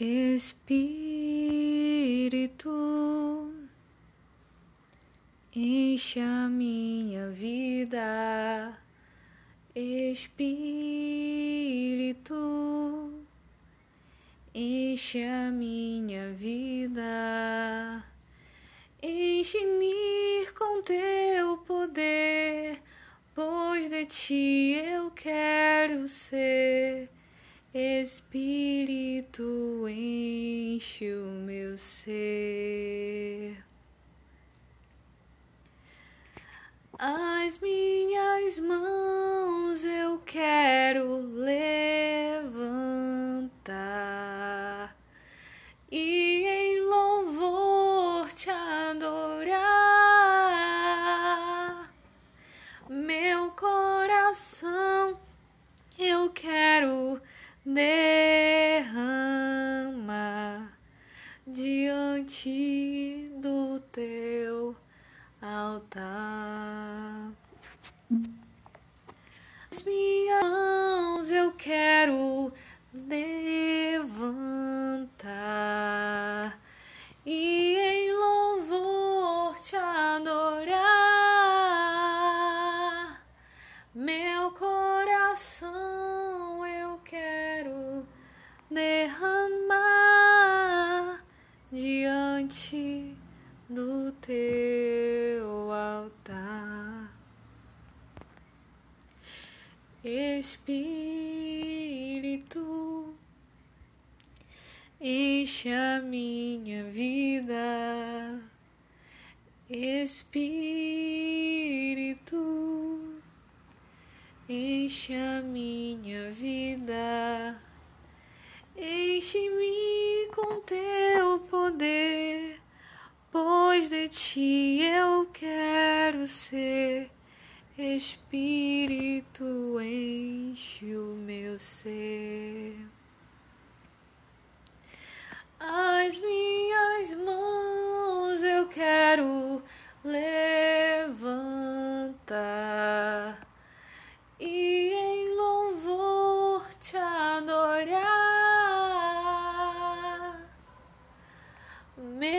Espírito, enche a minha vida, Espírito, enche a minha vida, enche-me com teu poder, pois de ti eu quero ser. Espírito enche o meu ser. As minhas mãos eu quero levantar e em louvor te adorar. Meu coração eu quero derrama diante do teu altar. As minhas mãos eu quero levantar e em louvor te adorar. Meu coração eu quero derramar diante do teu altar. Espírito, enche a minha vida. Espírito, enche a minha vida. Enche-me com teu poder, depois de ti eu quero ser. Espírito enche o meu ser. As minhas mãos eu quero levantar e em louvor te adorar. Meu